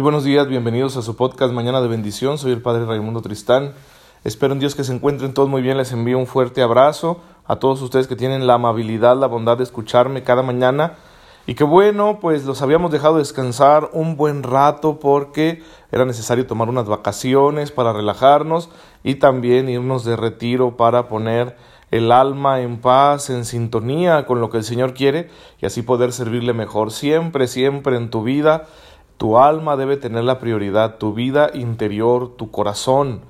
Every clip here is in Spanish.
Muy buenos días, bienvenidos a su podcast Mañana de Bendición. Soy el Padre Raimundo Tristán. Espero en Dios que se encuentren todos muy bien. Les envío un fuerte abrazo a todos ustedes que tienen la amabilidad, la bondad de escucharme cada mañana. Y que bueno, pues los habíamos dejado descansar un buen rato porque era necesario tomar unas vacaciones para relajarnos y también irnos de retiro para poner el alma en paz, en sintonía con lo que el Señor quiere y así poder servirle mejor. Siempre, siempre en tu vida, tu alma debe tener la prioridad, tu vida interior, tu corazón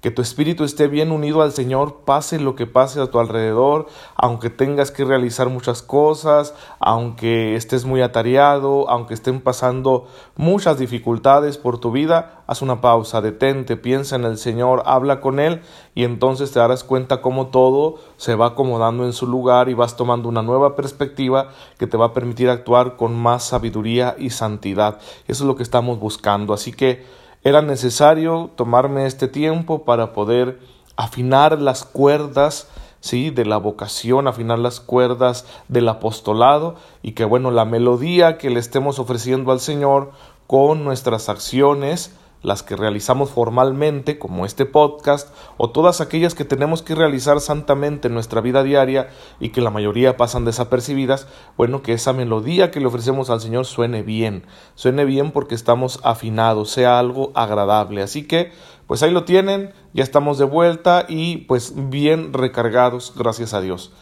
que tu espíritu esté bien unido al Señor, pase lo que pase a tu alrededor, aunque tengas que realizar muchas cosas, aunque estés muy atareado, aunque estén pasando muchas dificultades por tu vida, haz una pausa, detente, piensa en el Señor, habla con Él y entonces te darás cuenta cómo todo se va acomodando en su lugar y vas tomando una nueva perspectiva que te va a permitir actuar con más sabiduría y santidad. Eso es lo que estamos buscando. Así que era necesario tomarme este tiempo para poder afinar las cuerdas ¿sí? de la vocación, afinar las cuerdas del apostolado y que bueno, la melodía que le estemos ofreciendo al Señor con nuestras acciones las que realizamos formalmente, como este podcast, o todas aquellas que tenemos que realizar santamente en nuestra vida diaria y que la mayoría pasan desapercibidas, bueno, que esa melodía que le ofrecemos al Señor suene bien, suene bien porque estamos afinados, sea algo agradable. Así que, pues ahí lo tienen, ya estamos de vuelta y pues bien recargados, gracias a Dios.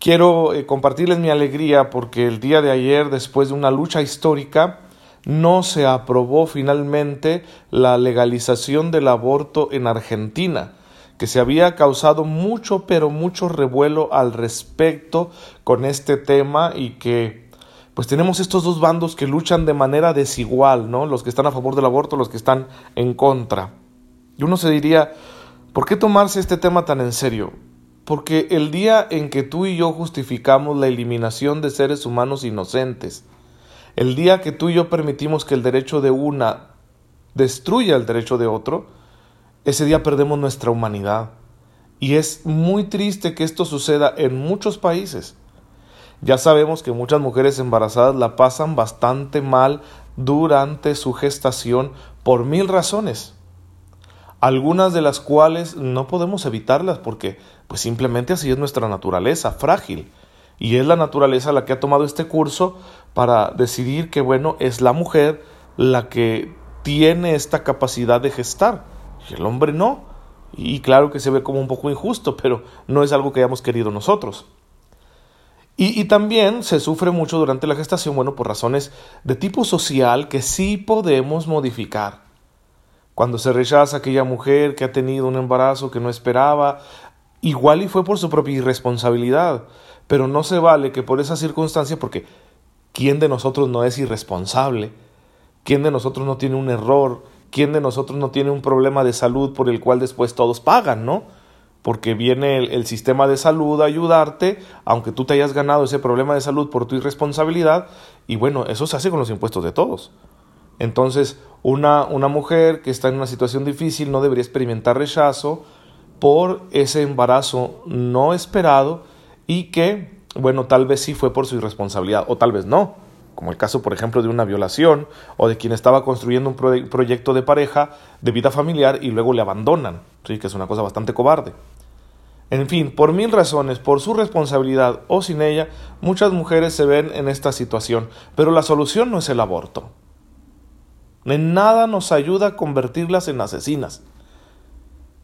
Quiero eh, compartirles mi alegría porque el día de ayer, después de una lucha histórica, no se aprobó finalmente la legalización del aborto en Argentina, que se había causado mucho, pero mucho revuelo al respecto con este tema y que pues tenemos estos dos bandos que luchan de manera desigual, ¿no? Los que están a favor del aborto, los que están en contra. Y uno se diría, ¿por qué tomarse este tema tan en serio? Porque el día en que tú y yo justificamos la eliminación de seres humanos inocentes, el día que tú y yo permitimos que el derecho de una destruya el derecho de otro, ese día perdemos nuestra humanidad. Y es muy triste que esto suceda en muchos países. Ya sabemos que muchas mujeres embarazadas la pasan bastante mal durante su gestación por mil razones. Algunas de las cuales no podemos evitarlas porque pues simplemente así es nuestra naturaleza, frágil. Y es la naturaleza la que ha tomado este curso para decidir que, bueno, es la mujer la que tiene esta capacidad de gestar. Y el hombre no. Y claro que se ve como un poco injusto, pero no es algo que hayamos querido nosotros. Y, también se sufre mucho durante la gestación, bueno, por razones de tipo social que sí podemos modificar. Cuando se rechaza aquella mujer que ha tenido un embarazo que no esperaba, igual y fue por su propia irresponsabilidad. Pero no se vale que por esa circunstancia, porque ¿quién de nosotros no es irresponsable? ¿Quién de nosotros no tiene un error? ¿Quién de nosotros no tiene un problema de salud por el cual después todos pagan, no? Porque viene el, sistema de salud a ayudarte, aunque tú te hayas ganado ese problema de salud por tu irresponsabilidad, y bueno, eso se hace con los impuestos de todos. Entonces, una, una mujer que está en una situación difícil no debería experimentar rechazo por ese embarazo no esperado y que, bueno, tal vez sí fue por su irresponsabilidad o tal vez no, como el caso, por ejemplo, de una violación o de quien estaba construyendo un proyecto de pareja, de vida familiar y luego le abandonan, ¿sí? que es una cosa bastante cobarde. En fin, por mil razones, por su responsabilidad o sin ella, muchas mujeres se ven en esta situación, pero la solución no es el aborto. En nada nos ayuda a convertirlas en asesinas.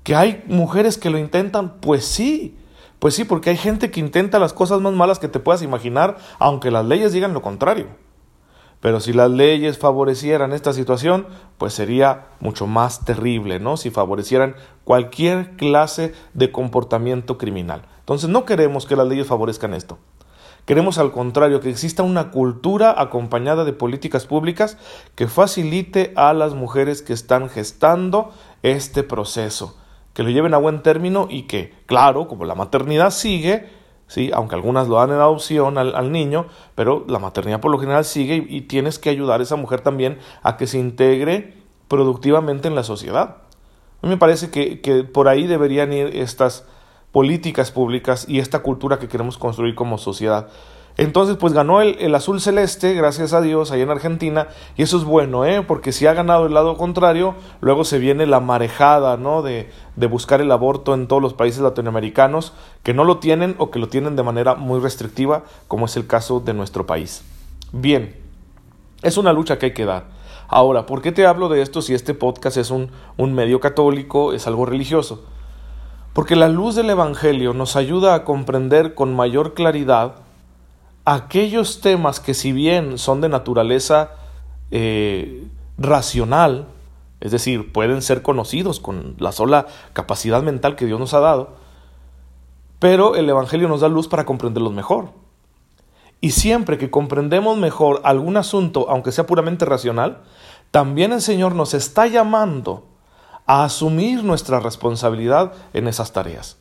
¿Que hay mujeres que lo intentan? Pues sí, pues sí, porque hay gente que intenta las cosas más malas que te puedas imaginar, aunque las leyes digan lo contrario. Pero si las leyes favorecieran esta situación, pues sería mucho más terrible, ¿no? Si favorecieran cualquier clase de comportamiento criminal. Entonces no queremos que las leyes favorezcan esto. Queremos al contrario que exista una cultura acompañada de políticas públicas que facilite a las mujeres que están gestando este proceso que lo lleven a buen término y que, claro, como la maternidad sigue, ¿sí? aunque algunas lo dan en adopción al, niño, pero la maternidad por lo general sigue y, tienes que ayudar a esa mujer también a que se integre productivamente en la sociedad. A mí me parece que, que por ahí deberían ir estas políticas públicas y esta cultura que queremos construir como sociedad. Entonces, pues ganó el, azul celeste, gracias a Dios, ahí en Argentina, y eso es bueno, ¿eh? porque si ha ganado el lado contrario, luego se viene la marejada, ¿no? De, de buscar el aborto en todos los países latinoamericanos que no lo tienen o que lo tienen de manera muy restrictiva, como es el caso de nuestro país. Bien, es una lucha que hay que dar. Ahora, ¿por qué te hablo de esto si este podcast es un, un medio católico, es algo religioso? Porque la luz del Evangelio nos ayuda a comprender con mayor claridad aquellos temas que si bien son de naturaleza eh, racional, es decir, pueden ser conocidos con la sola capacidad mental que Dios nos ha dado, pero el Evangelio nos da luz para comprenderlos mejor. Y siempre que comprendemos mejor algún asunto, aunque sea puramente racional, también el Señor nos está llamando a asumir nuestra responsabilidad en esas tareas.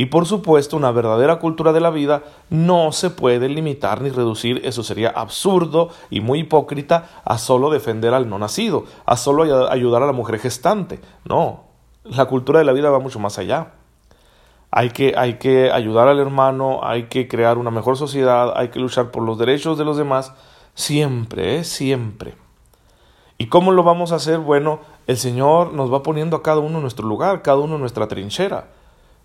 Y por supuesto, una verdadera cultura de la vida no se puede limitar ni reducir, eso sería absurdo y muy hipócrita, a solo defender al no nacido, a solo ayudar a la mujer gestante. No, la cultura de la vida va mucho más allá. Hay que, hay que ayudar al hermano, hay que crear una mejor sociedad, hay que luchar por los derechos de los demás, siempre, ¿eh? siempre. ¿Y cómo lo vamos a hacer? Bueno, el Señor nos va poniendo a cada uno en nuestro lugar, cada uno en nuestra trinchera.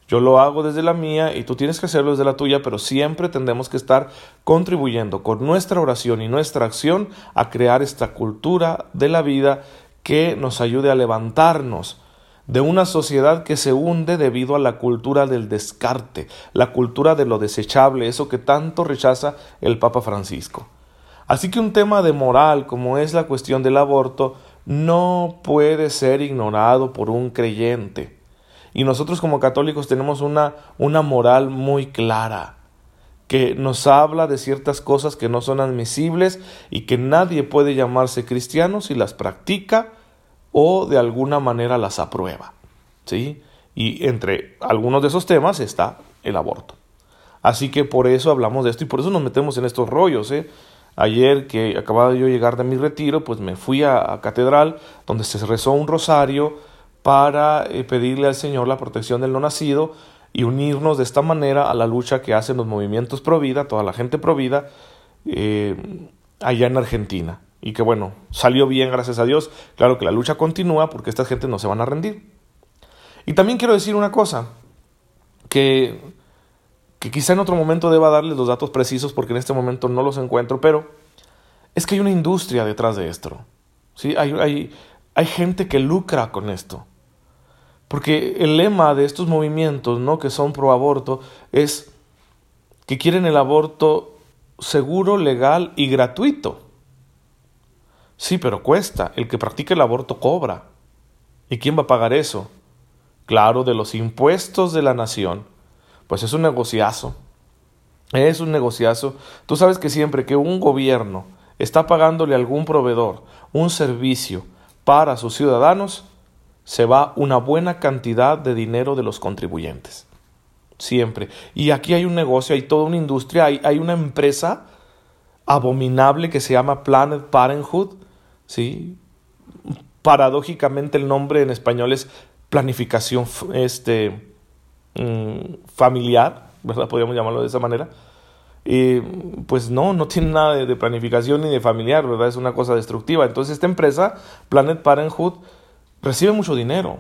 Yo lo hago desde la mía y tú tienes que hacerlo desde la tuya, pero siempre tendremos que estar contribuyendo con nuestra oración y nuestra acción a crear esta cultura de la vida que nos ayude a levantarnos de una sociedad que se hunde debido a la cultura del descarte, la cultura de lo desechable, eso que tanto rechaza el Papa Francisco. Así que un tema de moral como es la cuestión del aborto no puede ser ignorado por un creyente. Y nosotros como católicos tenemos una, una moral muy clara, que nos habla de ciertas cosas que no son admisibles y que nadie puede llamarse cristiano si las practica o de alguna manera las aprueba. ¿sí? Y entre algunos de esos temas está el aborto. Así que por eso hablamos de esto y por eso nos metemos en estos rollos. ¿eh? Ayer que acababa de yo llegar de mi retiro, pues me fui a, a catedral donde se rezó un rosario para eh, pedirle al Señor la protección del no nacido y unirnos de esta manera a la lucha que hacen los movimientos pro vida, toda la gente pro vida, eh, allá en Argentina. Y que bueno, salió bien, gracias a Dios. Claro que la lucha continúa porque estas gentes no se van a rendir. Y también quiero decir una cosa, que, que quizá en otro momento deba darles los datos precisos porque en este momento no los encuentro, pero es que hay una industria detrás de esto. ¿sí? Hay, hay, hay gente que lucra con esto. Porque el lema de estos movimientos, ¿no? que son pro aborto, es que quieren el aborto seguro, legal y gratuito. Sí, pero cuesta. El que practica el aborto cobra. ¿Y quién va a pagar eso? Claro, de los impuestos de la nación. Pues es un negociazo. Es un negociazo. Tú sabes que siempre que un gobierno está pagándole a algún proveedor un servicio para sus ciudadanos, se va una buena cantidad de dinero de los contribuyentes. Siempre. Y aquí hay un negocio, hay toda una industria, hay, hay una empresa abominable que se llama Planet Parenthood. ¿sí? Paradójicamente el nombre en español es planificación este, mm, familiar, ¿verdad? Podríamos llamarlo de esa manera. Y pues no, no tiene nada de, de, planificación ni de familiar, ¿verdad? Es una cosa destructiva. Entonces esta empresa, Planet Parenthood, recibe mucho dinero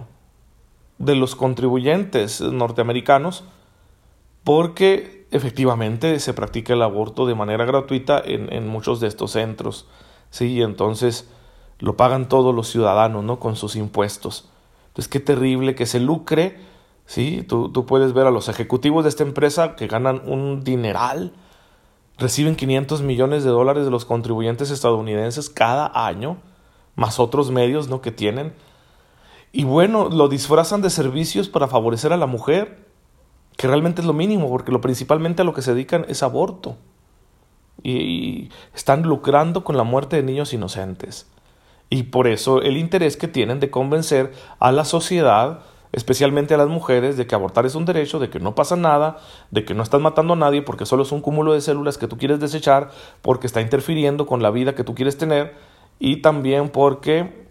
de los contribuyentes norteamericanos porque efectivamente se practica el aborto de manera gratuita en, muchos de estos centros. Sí, entonces lo pagan todos los ciudadanos, ¿no? Con sus impuestos. Entonces, qué terrible que se lucre, ¿sí? Tú, tú puedes ver a los ejecutivos de esta empresa que ganan un dineral, reciben 500 millones de dólares de los contribuyentes estadounidenses cada año, más otros medios, ¿no? Que tienen y bueno, lo disfrazan de servicios para favorecer a la mujer, que realmente es lo mínimo, porque lo principalmente a lo que se dedican es aborto. Y, están lucrando con la muerte de niños inocentes. Y por eso el interés que tienen de convencer a la sociedad, especialmente a las mujeres, de que abortar es un derecho, de que no pasa nada, de que no estás matando a nadie porque solo es un cúmulo de células que tú quieres desechar, porque está interfiriendo con la vida que tú quieres tener y también porque,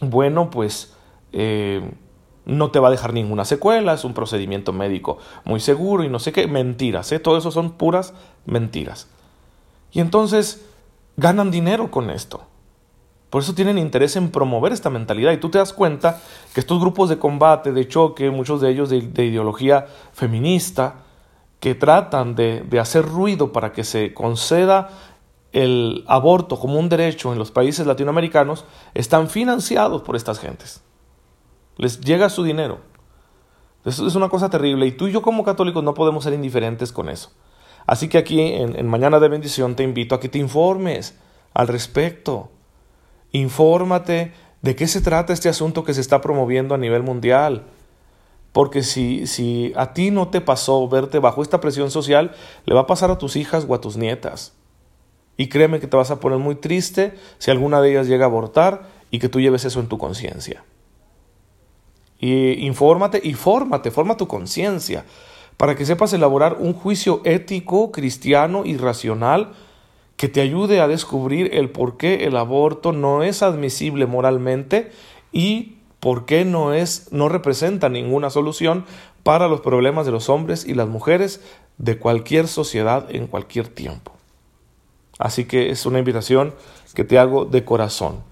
bueno, pues eh, no te va a dejar ninguna secuela, es un procedimiento médico muy seguro y no sé qué, mentiras, ¿eh? todo eso son puras mentiras. Y entonces ganan dinero con esto. Por eso tienen interés en promover esta mentalidad. Y tú te das cuenta que estos grupos de combate, de choque, muchos de ellos de, ideología feminista, que tratan de, de hacer ruido para que se conceda el aborto como un derecho en los países latinoamericanos, están financiados por estas gentes. Les llega su dinero. Eso es una cosa terrible y tú y yo como católicos no podemos ser indiferentes con eso. Así que aquí en, Mañana de Bendición te invito a que te informes al respecto. Infórmate de qué se trata este asunto que se está promoviendo a nivel mundial. Porque si, si a ti no te pasó verte bajo esta presión social, le va a pasar a tus hijas o a tus nietas. Y créeme que te vas a poner muy triste si alguna de ellas llega a abortar y que tú lleves eso en tu conciencia. Y infórmate y fórmate, forma tu conciencia para que sepas elaborar un juicio ético, cristiano y racional que te ayude a descubrir el por qué el aborto no es admisible moralmente y por qué no es no representa ninguna solución para los problemas de los hombres y las mujeres de cualquier sociedad en cualquier tiempo. Así que es una invitación que te hago de corazón.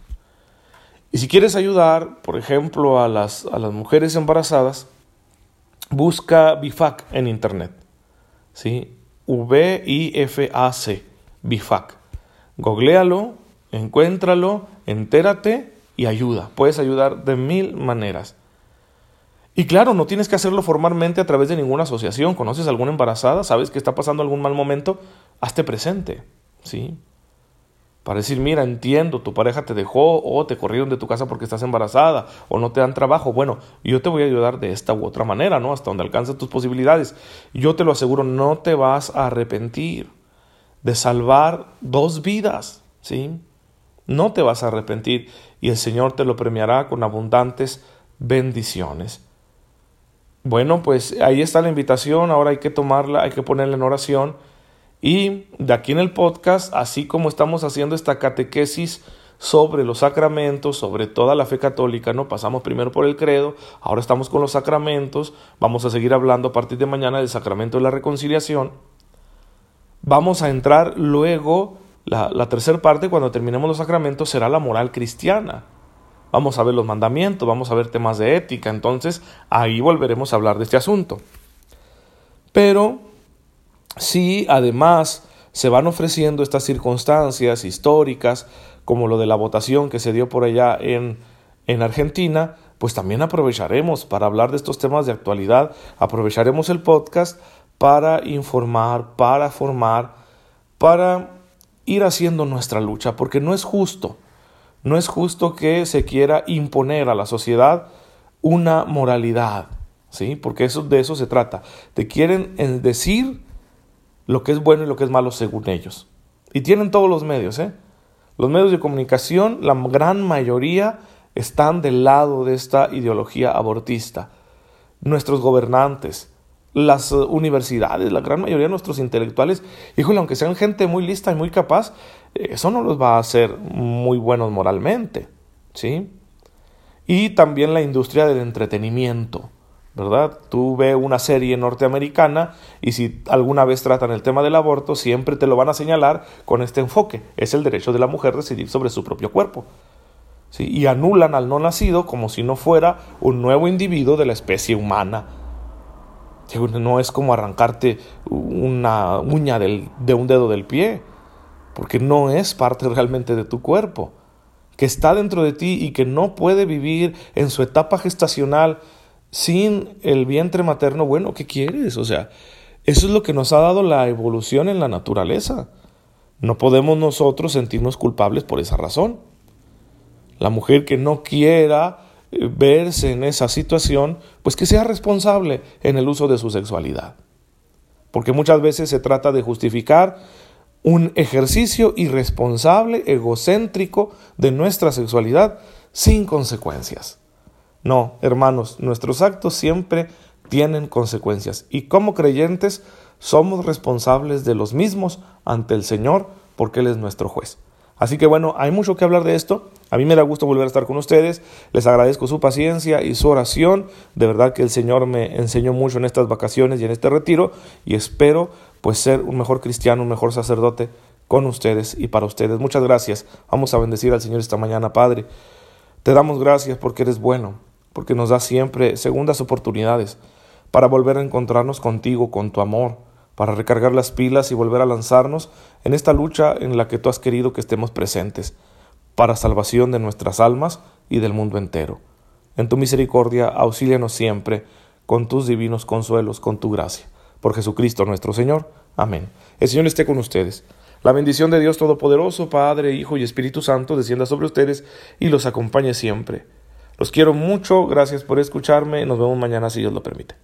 Y si quieres ayudar, por ejemplo, a las, a las mujeres embarazadas, busca BIFAC en internet. ¿sí? V-I-F-A-C, BIFAC. Googlealo, encuéntralo, entérate y ayuda. Puedes ayudar de mil maneras. Y claro, no tienes que hacerlo formalmente a través de ninguna asociación. ¿Conoces a alguna embarazada? ¿Sabes que está pasando algún mal momento? Hazte presente. ¿Sí? Para decir, mira, entiendo, tu pareja te dejó o te corrieron de tu casa porque estás embarazada o no te dan trabajo. Bueno, yo te voy a ayudar de esta u otra manera, ¿no? Hasta donde alcanzan tus posibilidades. Yo te lo aseguro, no te vas a arrepentir de salvar dos vidas, ¿sí? No te vas a arrepentir y el Señor te lo premiará con abundantes bendiciones. Bueno, pues ahí está la invitación, ahora hay que tomarla, hay que ponerla en oración y de aquí en el podcast, así como estamos haciendo esta catequesis sobre los sacramentos, sobre toda la fe católica, ¿no? Pasamos primero por el credo, ahora estamos con los sacramentos, vamos a seguir hablando a partir de mañana del sacramento de la reconciliación. Vamos a entrar luego, la, la tercera parte, cuando terminemos los sacramentos, será la moral cristiana. Vamos a ver los mandamientos, vamos a ver temas de ética, entonces ahí volveremos a hablar de este asunto. Pero si además se van ofreciendo estas circunstancias históricas, como lo de la votación que se dio por allá en, en Argentina, pues también aprovecharemos para hablar de estos temas de actualidad, aprovecharemos el podcast para informar, para formar, para ir haciendo nuestra lucha, porque no es justo, no es justo que se quiera imponer a la sociedad una moralidad, ¿sí? Porque eso, de eso se trata. Te quieren decir lo que es bueno y lo que es malo según ellos. Y tienen todos los medios, ¿eh? Los medios de comunicación, la gran mayoría están del lado de esta ideología abortista. Nuestros gobernantes, las eh, universidades, la gran mayoría de nuestros intelectuales, híjole, aunque sean gente muy lista y muy capaz, eso no los va a hacer muy buenos moralmente, ¿sí? Y también la industria del entretenimiento. ¿Verdad? Tú ves una serie norteamericana y si alguna vez tratan el tema del aborto, siempre te lo van a señalar con este enfoque. Es el derecho de la mujer decidir sobre su propio cuerpo. ¿sí? Y anulan al no nacido como si no fuera un nuevo individuo de la especie humana. No es como arrancarte una uña del, de un dedo del pie, porque no es parte realmente de tu cuerpo, que está dentro de ti y que no puede vivir en su etapa gestacional sin el vientre materno, bueno, ¿qué quieres? O sea, eso es lo que nos ha dado la evolución en la naturaleza. No podemos nosotros sentirnos culpables por esa razón. La mujer que no quiera eh, verse en esa situación, pues que sea responsable en el uso de su sexualidad. Porque muchas veces se trata de justificar un ejercicio irresponsable, egocéntrico de nuestra sexualidad sin consecuencias. No, hermanos, nuestros actos siempre tienen consecuencias y como creyentes somos responsables de los mismos ante el Señor porque Él es nuestro juez. Así que bueno, hay mucho que hablar de esto. A mí me da gusto volver a estar con ustedes. Les agradezco su paciencia y su oración. De verdad que el Señor me enseñó mucho en estas vacaciones y en este retiro y espero pues ser un mejor cristiano, un mejor sacerdote con ustedes y para ustedes. Muchas gracias. Vamos a bendecir al Señor esta mañana, Padre. Te damos gracias porque eres bueno, porque nos da siempre segundas oportunidades para volver a encontrarnos contigo, con tu amor, para recargar las pilas y volver a lanzarnos en esta lucha en la que tú has querido que estemos presentes, para salvación de nuestras almas y del mundo entero. En tu misericordia, auxílianos siempre con tus divinos consuelos, con tu gracia. Por Jesucristo nuestro Señor. Amén. El Señor esté con ustedes. La bendición de Dios Todopoderoso, Padre, Hijo y Espíritu Santo, descienda sobre ustedes y los acompañe siempre. Los quiero mucho, gracias por escucharme, nos vemos mañana si Dios lo permite.